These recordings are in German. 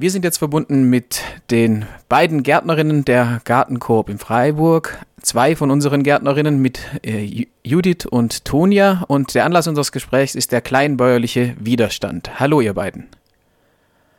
Wir sind jetzt verbunden mit den beiden Gärtnerinnen der Gartenkoop in Freiburg. Zwei von unseren Gärtnerinnen mit äh, Judith und Tonia. Und der Anlass unseres Gesprächs ist der kleinbäuerliche Widerstand. Hallo, ihr beiden.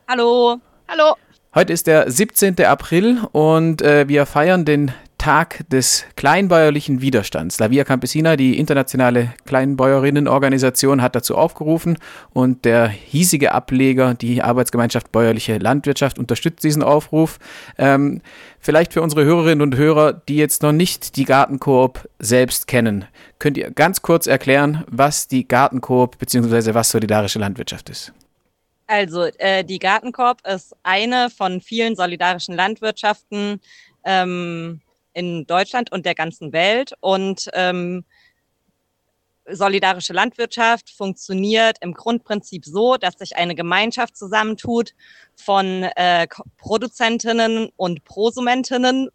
Hallo. Hallo. Heute ist der 17. April und äh, wir feiern den Tag des kleinbäuerlichen Widerstands. La Via Campesina, die internationale Kleinbäuerinnenorganisation, hat dazu aufgerufen und der hiesige Ableger, die Arbeitsgemeinschaft Bäuerliche Landwirtschaft, unterstützt diesen Aufruf. Ähm, vielleicht für unsere Hörerinnen und Hörer, die jetzt noch nicht die Gartenkoop selbst kennen, könnt ihr ganz kurz erklären, was die Gartenkoop bzw. was solidarische Landwirtschaft ist? Also äh, die Gartenkorb ist eine von vielen solidarischen Landwirtschaften, ähm, in Deutschland und der ganzen Welt. Und ähm, solidarische Landwirtschaft funktioniert im Grundprinzip so, dass sich eine Gemeinschaft zusammentut von äh, Produzentinnen und Prosumentinnen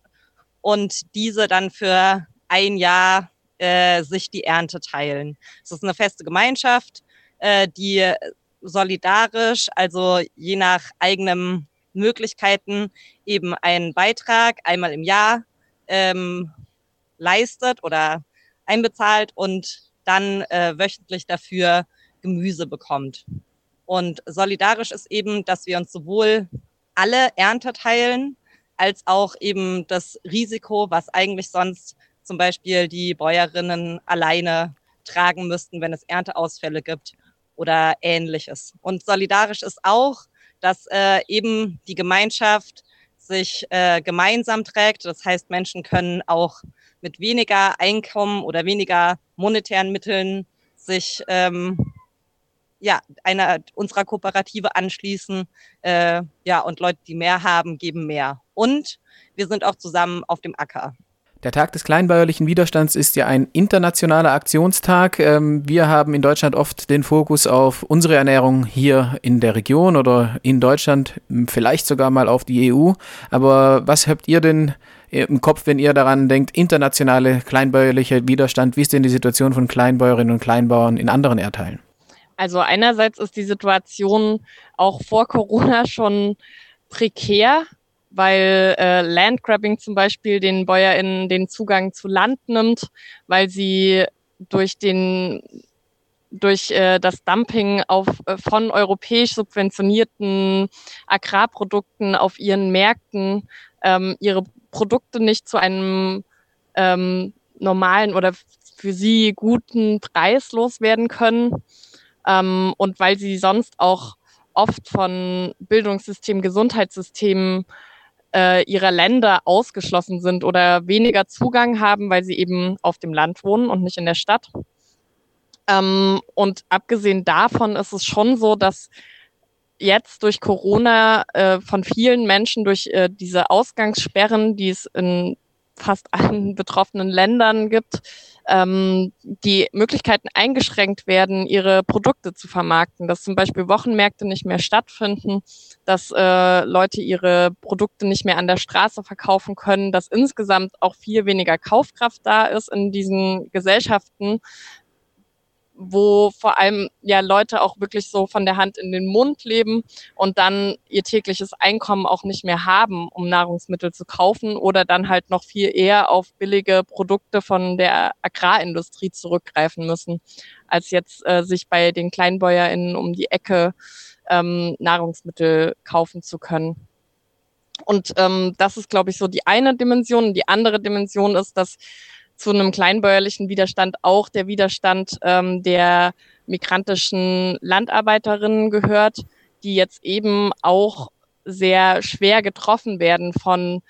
und diese dann für ein Jahr äh, sich die Ernte teilen. Es ist eine feste Gemeinschaft, äh, die solidarisch, also je nach eigenen Möglichkeiten eben einen Beitrag einmal im Jahr ähm, leistet oder einbezahlt und dann äh, wöchentlich dafür Gemüse bekommt. Und solidarisch ist eben, dass wir uns sowohl alle Ernte teilen, als auch eben das Risiko, was eigentlich sonst zum Beispiel die Bäuerinnen alleine tragen müssten, wenn es Ernteausfälle gibt oder ähnliches. Und solidarisch ist auch, dass äh, eben die Gemeinschaft sich äh, gemeinsam trägt. Das heißt, Menschen können auch mit weniger Einkommen oder weniger monetären Mitteln sich ähm, ja, einer unserer Kooperative anschließen. Äh, ja, und Leute, die mehr haben, geben mehr. Und wir sind auch zusammen auf dem Acker. Der Tag des kleinbäuerlichen Widerstands ist ja ein internationaler Aktionstag. Ähm, wir haben in Deutschland oft den Fokus auf unsere Ernährung hier in der Region oder in Deutschland, vielleicht sogar mal auf die EU. Aber was habt ihr denn im Kopf, wenn ihr daran denkt, internationale kleinbäuerlicher Widerstand? Wie ist denn die Situation von Kleinbäuerinnen und Kleinbauern in anderen Erdteilen? Also einerseits ist die Situation auch vor Corona schon prekär weil äh, Landgrabbing zum Beispiel den BäuerInnen den Zugang zu Land nimmt, weil sie durch den durch äh, das Dumping auf, äh, von europäisch subventionierten Agrarprodukten auf ihren Märkten ähm, ihre Produkte nicht zu einem ähm, normalen oder für sie guten Preis loswerden können. Ähm, und weil sie sonst auch oft von Bildungssystem, Gesundheitssystemen äh, ihrer Länder ausgeschlossen sind oder weniger Zugang haben, weil sie eben auf dem Land wohnen und nicht in der Stadt. Ähm, und abgesehen davon ist es schon so, dass jetzt durch Corona äh, von vielen Menschen durch äh, diese Ausgangssperren, die es in fast allen betroffenen Ländern gibt, ähm, die Möglichkeiten eingeschränkt werden, ihre Produkte zu vermarkten, dass zum Beispiel Wochenmärkte nicht mehr stattfinden, dass äh, Leute ihre Produkte nicht mehr an der Straße verkaufen können, dass insgesamt auch viel weniger Kaufkraft da ist in diesen Gesellschaften, wo vor allem ja Leute auch wirklich so von der Hand in den Mund leben und dann ihr tägliches Einkommen auch nicht mehr haben, um Nahrungsmittel zu kaufen oder dann halt noch viel eher auf billige Produkte von der Agrarindustrie zurückgreifen müssen, als jetzt äh, sich bei den KleinbäuerInnen um die Ecke ähm, Nahrungsmittel kaufen zu können. Und ähm, das ist, glaube ich, so die eine Dimension. Die andere Dimension ist, dass zu einem kleinbäuerlichen Widerstand auch der Widerstand ähm, der migrantischen Landarbeiterinnen gehört, die jetzt eben auch sehr schwer getroffen werden von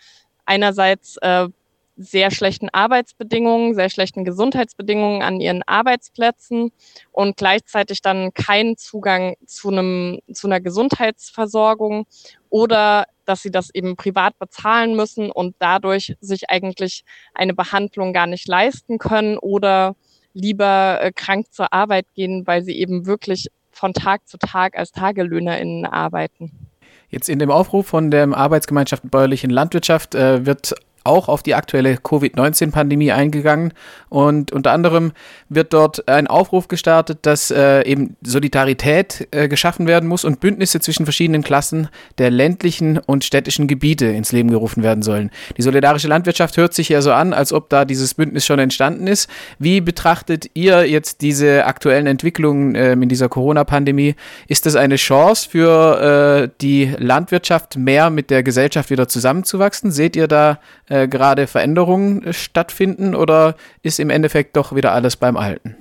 einerseits äh, sehr schlechten Arbeitsbedingungen, sehr schlechten Gesundheitsbedingungen an ihren Arbeitsplätzen und gleichzeitig dann keinen Zugang zu einem, zu einer Gesundheitsversorgung oder dass sie das eben privat bezahlen müssen und dadurch sich eigentlich eine Behandlung gar nicht leisten können oder lieber äh, krank zur Arbeit gehen, weil sie eben wirklich von Tag zu Tag als TagelöhnerInnen arbeiten. Jetzt in dem Aufruf von der Arbeitsgemeinschaft Bäuerlichen Landwirtschaft äh, wird auch auf die aktuelle Covid-19-Pandemie eingegangen und unter anderem wird dort ein Aufruf gestartet, dass äh, eben Solidarität äh, geschaffen werden muss und Bündnisse zwischen verschiedenen Klassen der ländlichen und städtischen Gebiete ins Leben gerufen werden sollen. Die solidarische Landwirtschaft hört sich ja so an, als ob da dieses Bündnis schon entstanden ist. Wie betrachtet ihr jetzt diese aktuellen Entwicklungen äh, in dieser Corona-Pandemie? Ist das eine Chance für äh, die Landwirtschaft, mehr mit der Gesellschaft wieder zusammenzuwachsen? Seht ihr da äh, gerade Veränderungen stattfinden oder ist im Endeffekt doch wieder alles beim Alten?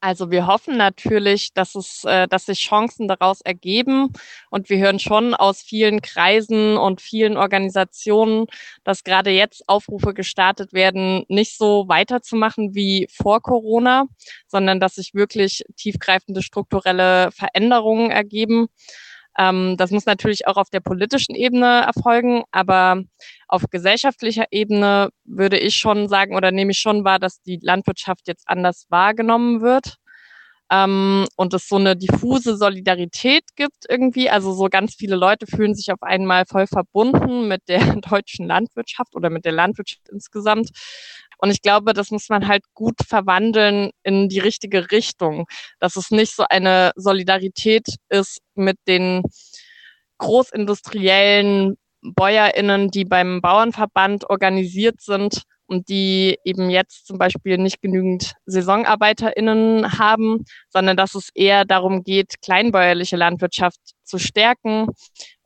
Also wir hoffen natürlich, dass es, äh, dass sich Chancen daraus ergeben. Und wir hören schon aus vielen Kreisen und vielen Organisationen, dass gerade jetzt Aufrufe gestartet werden, nicht so weiterzumachen wie vor Corona, sondern dass sich wirklich tiefgreifende strukturelle Veränderungen ergeben. Ähm, das muss natürlich auch auf der politischen Ebene erfolgen, aber auf gesellschaftlicher Ebene würde ich schon sagen oder nehme ich schon wahr, dass die Landwirtschaft jetzt anders wahrgenommen wird ähm, und es so eine diffuse Solidarität gibt irgendwie. Also so ganz viele Leute fühlen sich auf einmal voll verbunden mit der deutschen Landwirtschaft oder mit der Landwirtschaft insgesamt. Und ich glaube, das muss man halt gut verwandeln in die richtige Richtung, dass es nicht so eine Solidarität ist mit den großindustriellen BäuerInnen, die beim Bauernverband organisiert sind und die eben jetzt zum Beispiel nicht genügend SaisonarbeiterInnen haben, sondern dass es eher darum geht, kleinbäuerliche Landwirtschaft zu stärken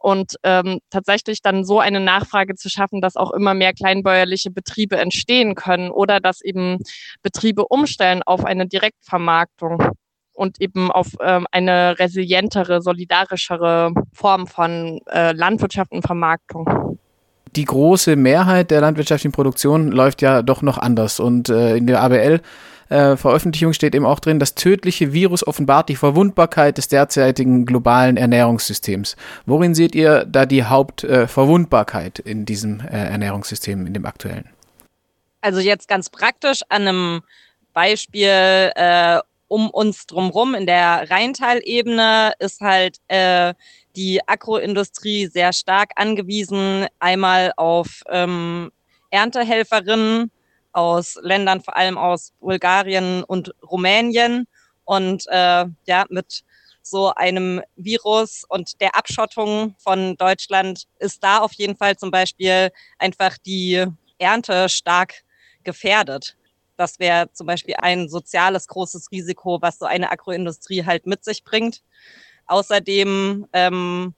und ähm, tatsächlich dann so eine Nachfrage zu schaffen, dass auch immer mehr kleinbäuerliche Betriebe entstehen können oder dass eben Betriebe umstellen auf eine Direktvermarktung und eben auf ähm, eine resilientere, solidarischere Form von äh, Landwirtschaft und Vermarktung die große Mehrheit der landwirtschaftlichen Produktion läuft ja doch noch anders. Und äh, in der ABL äh, Veröffentlichung steht eben auch drin, das tödliche Virus offenbart die Verwundbarkeit des derzeitigen globalen Ernährungssystems. Worin seht ihr da die Hauptverwundbarkeit äh, in diesem äh, Ernährungssystem, in dem aktuellen? Also jetzt ganz praktisch an einem Beispiel äh, um uns drumherum in der Rheintalebene ist halt äh, die Agroindustrie sehr stark angewiesen, einmal auf ähm, Erntehelferinnen, aus Ländern, vor allem aus Bulgarien und Rumänien. Und äh, ja, mit so einem Virus und der Abschottung von Deutschland ist da auf jeden Fall zum Beispiel einfach die Ernte stark gefährdet. Das wäre zum Beispiel ein soziales großes Risiko, was so eine Agroindustrie halt mit sich bringt. Außerdem ähm,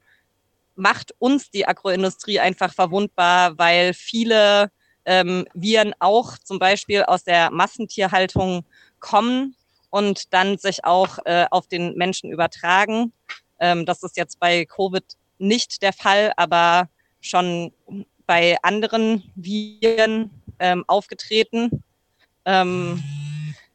macht uns die Agroindustrie einfach verwundbar, weil viele ähm, Viren auch zum Beispiel aus der Massentierhaltung kommen und dann sich auch äh, auf den Menschen übertragen. Ähm, das ist jetzt bei Covid nicht der Fall, aber schon bei anderen Viren ähm, aufgetreten. Ähm,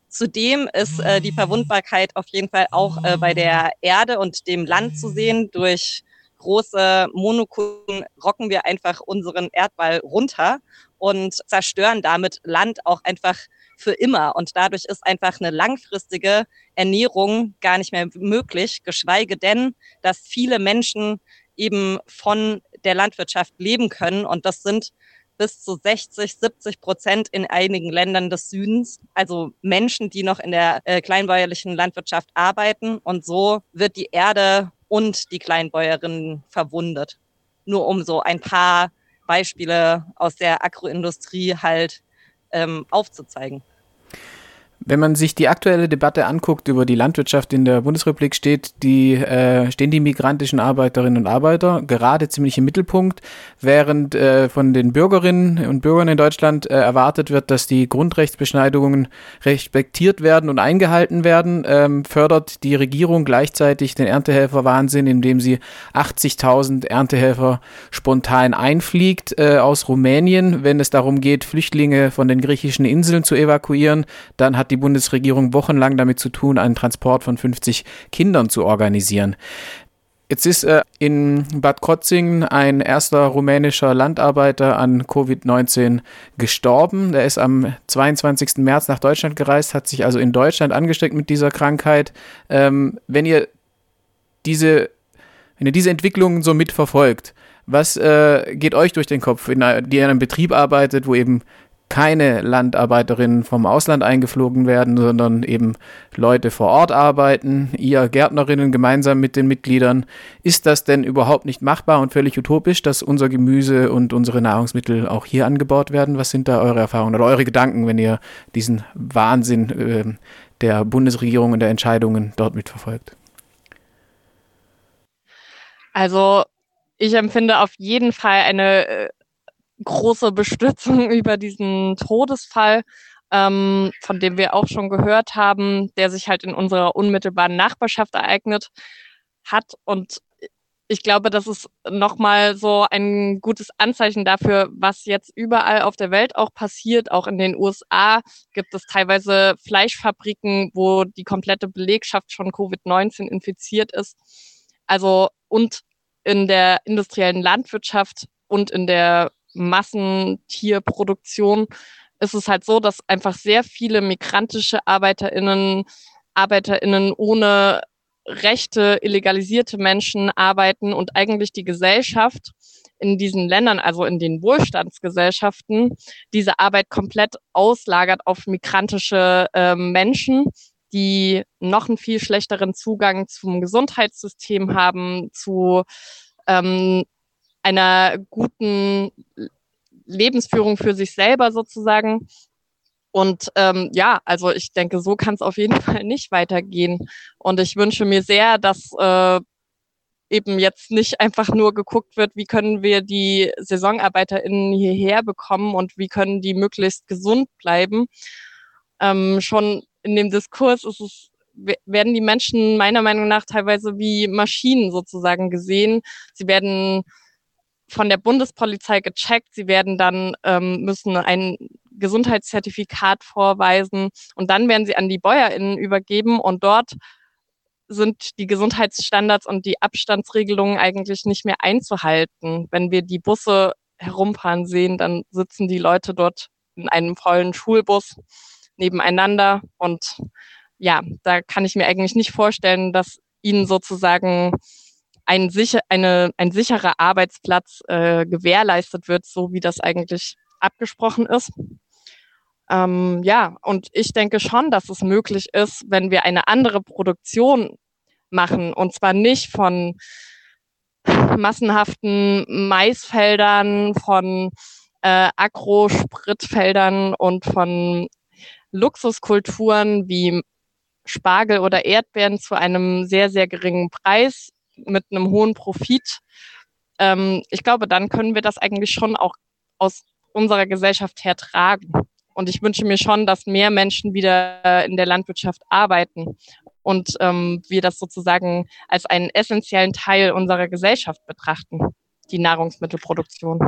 zudem ist äh, die Verwundbarkeit auf jeden Fall auch äh, bei der Erde und dem Land zu sehen. Durch große Monokulturen rocken wir einfach unseren Erdball runter und zerstören damit Land auch einfach für immer. Und dadurch ist einfach eine langfristige Ernährung gar nicht mehr möglich, geschweige denn, dass viele Menschen eben von der Landwirtschaft leben können. Und das sind bis zu 60, 70 Prozent in einigen Ländern des Südens. Also Menschen, die noch in der äh, kleinbäuerlichen Landwirtschaft arbeiten. Und so wird die Erde und die Kleinbäuerinnen verwundet. Nur um so ein paar Beispiele aus der Agroindustrie halt ähm, aufzuzeigen. Wenn man sich die aktuelle Debatte anguckt über die Landwirtschaft in der Bundesrepublik, steht die, äh, stehen die migrantischen Arbeiterinnen und Arbeiter gerade ziemlich im Mittelpunkt, während äh, von den Bürgerinnen und Bürgern in Deutschland äh, erwartet wird, dass die Grundrechtsbeschneidungen respektiert werden und eingehalten werden, ähm, fördert die Regierung gleichzeitig den Erntehelferwahnsinn, indem sie 80.000 Erntehelfer spontan einfliegt äh, aus Rumänien, wenn es darum geht, Flüchtlinge von den griechischen Inseln zu evakuieren. Dann hat die Bundesregierung wochenlang damit zu tun, einen Transport von 50 Kindern zu organisieren. Jetzt ist äh, in Bad Krotzingen ein erster rumänischer Landarbeiter an Covid-19 gestorben. Der ist am 22. März nach Deutschland gereist, hat sich also in Deutschland angesteckt mit dieser Krankheit. Ähm, wenn ihr diese wenn ihr diese Entwicklungen so mitverfolgt, was äh, geht euch durch den Kopf, wenn ihr in einem Betrieb arbeitet, wo eben keine Landarbeiterinnen vom Ausland eingeflogen werden, sondern eben Leute vor Ort arbeiten, ihr Gärtnerinnen gemeinsam mit den Mitgliedern. Ist das denn überhaupt nicht machbar und völlig utopisch, dass unser Gemüse und unsere Nahrungsmittel auch hier angebaut werden? Was sind da eure Erfahrungen oder eure Gedanken, wenn ihr diesen Wahnsinn äh, der Bundesregierung und der Entscheidungen dort mitverfolgt? Also ich empfinde auf jeden Fall eine äh, große Bestürzung über diesen Todesfall, ähm, von dem wir auch schon gehört haben, der sich halt in unserer unmittelbaren Nachbarschaft ereignet hat. Und ich glaube, das ist nochmal so ein gutes Anzeichen dafür, was jetzt überall auf der Welt auch passiert. Auch in den USA gibt es teilweise Fleischfabriken, wo die komplette Belegschaft schon Covid-19 infiziert ist. Also und in der industriellen Landwirtschaft und in der Massentierproduktion ist es halt so, dass einfach sehr viele migrantische ArbeiterInnen, ArbeiterInnen ohne Rechte, illegalisierte Menschen arbeiten und eigentlich die Gesellschaft in diesen Ländern, also in den Wohlstandsgesellschaften, diese Arbeit komplett auslagert auf migrantische äh, Menschen, die noch einen viel schlechteren Zugang zum Gesundheitssystem haben, zu ähm, einer guten Lebensführung für sich selber sozusagen. Und ähm, ja, also ich denke, so kann es auf jeden Fall nicht weitergehen. Und ich wünsche mir sehr, dass äh, eben jetzt nicht einfach nur geguckt wird, wie können wir die SaisonarbeiterInnen hierher bekommen und wie können die möglichst gesund bleiben. Ähm, schon in dem Diskurs ist es werden die Menschen meiner Meinung nach teilweise wie Maschinen sozusagen gesehen. Sie werden von der Bundespolizei gecheckt. Sie werden dann ähm, müssen ein Gesundheitszertifikat vorweisen und dann werden sie an die BäuerInnen übergeben und dort sind die Gesundheitsstandards und die Abstandsregelungen eigentlich nicht mehr einzuhalten. Wenn wir die Busse herumfahren sehen, dann sitzen die Leute dort in einem vollen Schulbus nebeneinander und ja, da kann ich mir eigentlich nicht vorstellen, dass ihnen sozusagen ein, sicher, eine, ein sicherer Arbeitsplatz äh, gewährleistet wird, so wie das eigentlich abgesprochen ist. Ähm, ja, und ich denke schon, dass es möglich ist, wenn wir eine andere Produktion machen, und zwar nicht von massenhaften Maisfeldern, von äh, Agrospritfeldern und von Luxuskulturen wie Spargel oder Erdbeeren zu einem sehr, sehr geringen Preis mit einem hohen Profit. Ähm, ich glaube, dann können wir das eigentlich schon auch aus unserer Gesellschaft her tragen. Und ich wünsche mir schon, dass mehr Menschen wieder in der Landwirtschaft arbeiten und ähm, wir das sozusagen als einen essentiellen Teil unserer Gesellschaft betrachten, die Nahrungsmittelproduktion.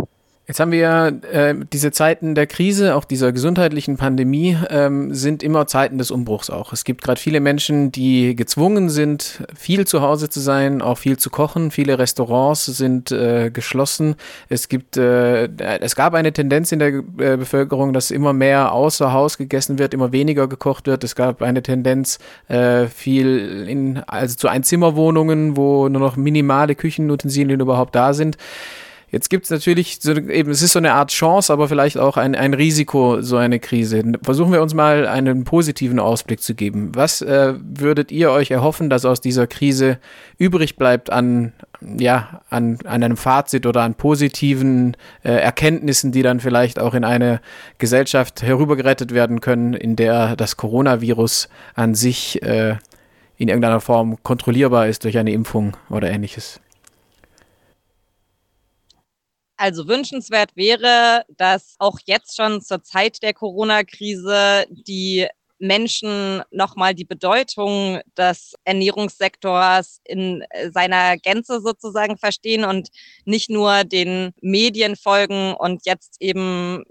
Jetzt haben wir äh, diese Zeiten der Krise, auch dieser gesundheitlichen Pandemie, ähm, sind immer Zeiten des Umbruchs auch. Es gibt gerade viele Menschen, die gezwungen sind, viel zu Hause zu sein, auch viel zu kochen. Viele Restaurants sind äh, geschlossen. Es gibt, äh, es gab eine Tendenz in der äh, Bevölkerung, dass immer mehr außer Haus gegessen wird, immer weniger gekocht wird. Es gab eine Tendenz, äh, viel in, also zu Einzimmerwohnungen, wo nur noch minimale Küchenutensilien überhaupt da sind. Jetzt gibt es natürlich so, eben, es ist so eine Art Chance, aber vielleicht auch ein, ein Risiko, so eine Krise. Versuchen wir uns mal einen positiven Ausblick zu geben. Was äh, würdet ihr euch erhoffen, dass aus dieser Krise übrig bleibt an, ja, an, an einem Fazit oder an positiven äh, Erkenntnissen, die dann vielleicht auch in eine Gesellschaft herübergerettet werden können, in der das Coronavirus an sich äh, in irgendeiner Form kontrollierbar ist durch eine Impfung oder ähnliches? Also wünschenswert wäre, dass auch jetzt schon zur Zeit der Corona-Krise die Menschen nochmal die Bedeutung des Ernährungssektors in seiner Gänze sozusagen verstehen und nicht nur den Medien folgen und jetzt eben,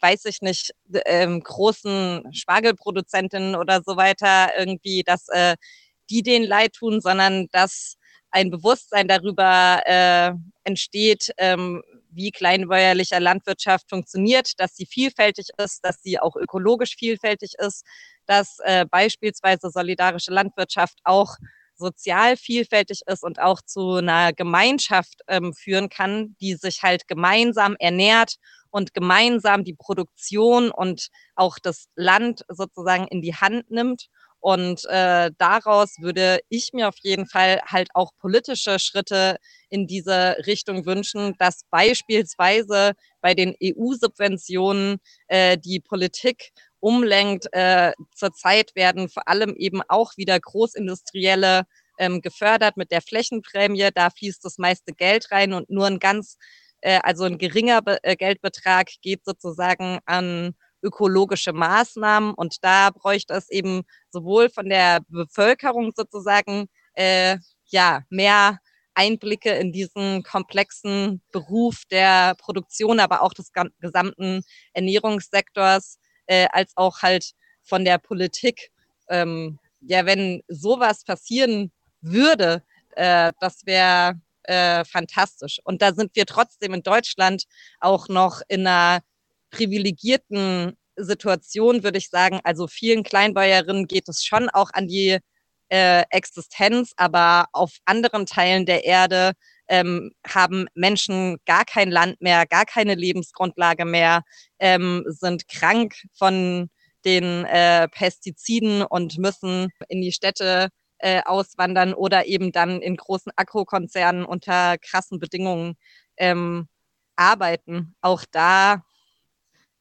weiß ich nicht, ähm, großen Spargelproduzentinnen oder so weiter irgendwie, dass äh, die den leid tun, sondern dass ein Bewusstsein darüber äh, entsteht, ähm, wie kleinbäuerliche Landwirtschaft funktioniert, dass sie vielfältig ist, dass sie auch ökologisch vielfältig ist, dass äh, beispielsweise solidarische Landwirtschaft auch sozial vielfältig ist und auch zu einer Gemeinschaft ähm, führen kann, die sich halt gemeinsam ernährt und gemeinsam die Produktion und auch das Land sozusagen in die Hand nimmt. Und äh, daraus würde ich mir auf jeden Fall halt auch politische Schritte in diese Richtung wünschen, dass beispielsweise bei den EU-Subventionen äh, die Politik umlenkt. Äh, zurzeit werden vor allem eben auch wieder Großindustrielle ähm, gefördert mit der Flächenprämie. Da fließt das meiste Geld rein und nur ein ganz, äh, also ein geringer Be äh, Geldbetrag geht sozusagen an ökologische Maßnahmen. Und da bräuchte es eben sowohl von der Bevölkerung sozusagen äh, ja mehr Einblicke in diesen komplexen Beruf der Produktion, aber auch des gesamten Ernährungssektors, äh, als auch halt von der Politik. Ähm, ja, wenn sowas passieren würde, äh, das wäre äh, fantastisch. Und da sind wir trotzdem in Deutschland auch noch in einer privilegierten Situation, würde ich sagen. Also vielen Kleinbäuerinnen geht es schon auch an die äh, Existenz, aber auf anderen Teilen der Erde ähm, haben Menschen gar kein Land mehr, gar keine Lebensgrundlage mehr, ähm, sind krank von den äh, Pestiziden und müssen in die Städte äh, auswandern oder eben dann in großen Agrokonzernen unter krassen Bedingungen ähm, arbeiten. Auch da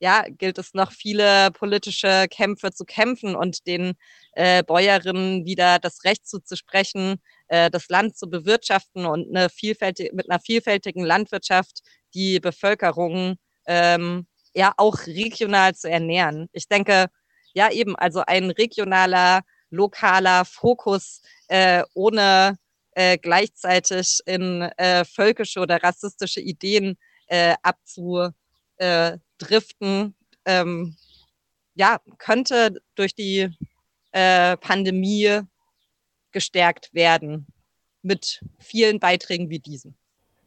ja, gilt es noch viele politische Kämpfe zu kämpfen und den äh, Bäuerinnen wieder das Recht zuzusprechen, äh, das Land zu bewirtschaften und eine vielfältig, mit einer vielfältigen Landwirtschaft die Bevölkerung ähm, ja auch regional zu ernähren. Ich denke, ja eben, also ein regionaler, lokaler Fokus äh, ohne äh, gleichzeitig in äh, völkische oder rassistische Ideen äh, abzu äh, driften, ähm, ja, könnte durch die äh, Pandemie gestärkt werden mit vielen Beiträgen wie diesen.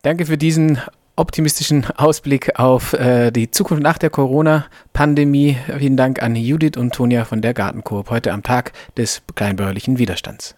Danke für diesen optimistischen Ausblick auf äh, die Zukunft nach der Corona-Pandemie. Vielen Dank an Judith und Tonja von der Gartenkoop heute am Tag des kleinbäuerlichen Widerstands.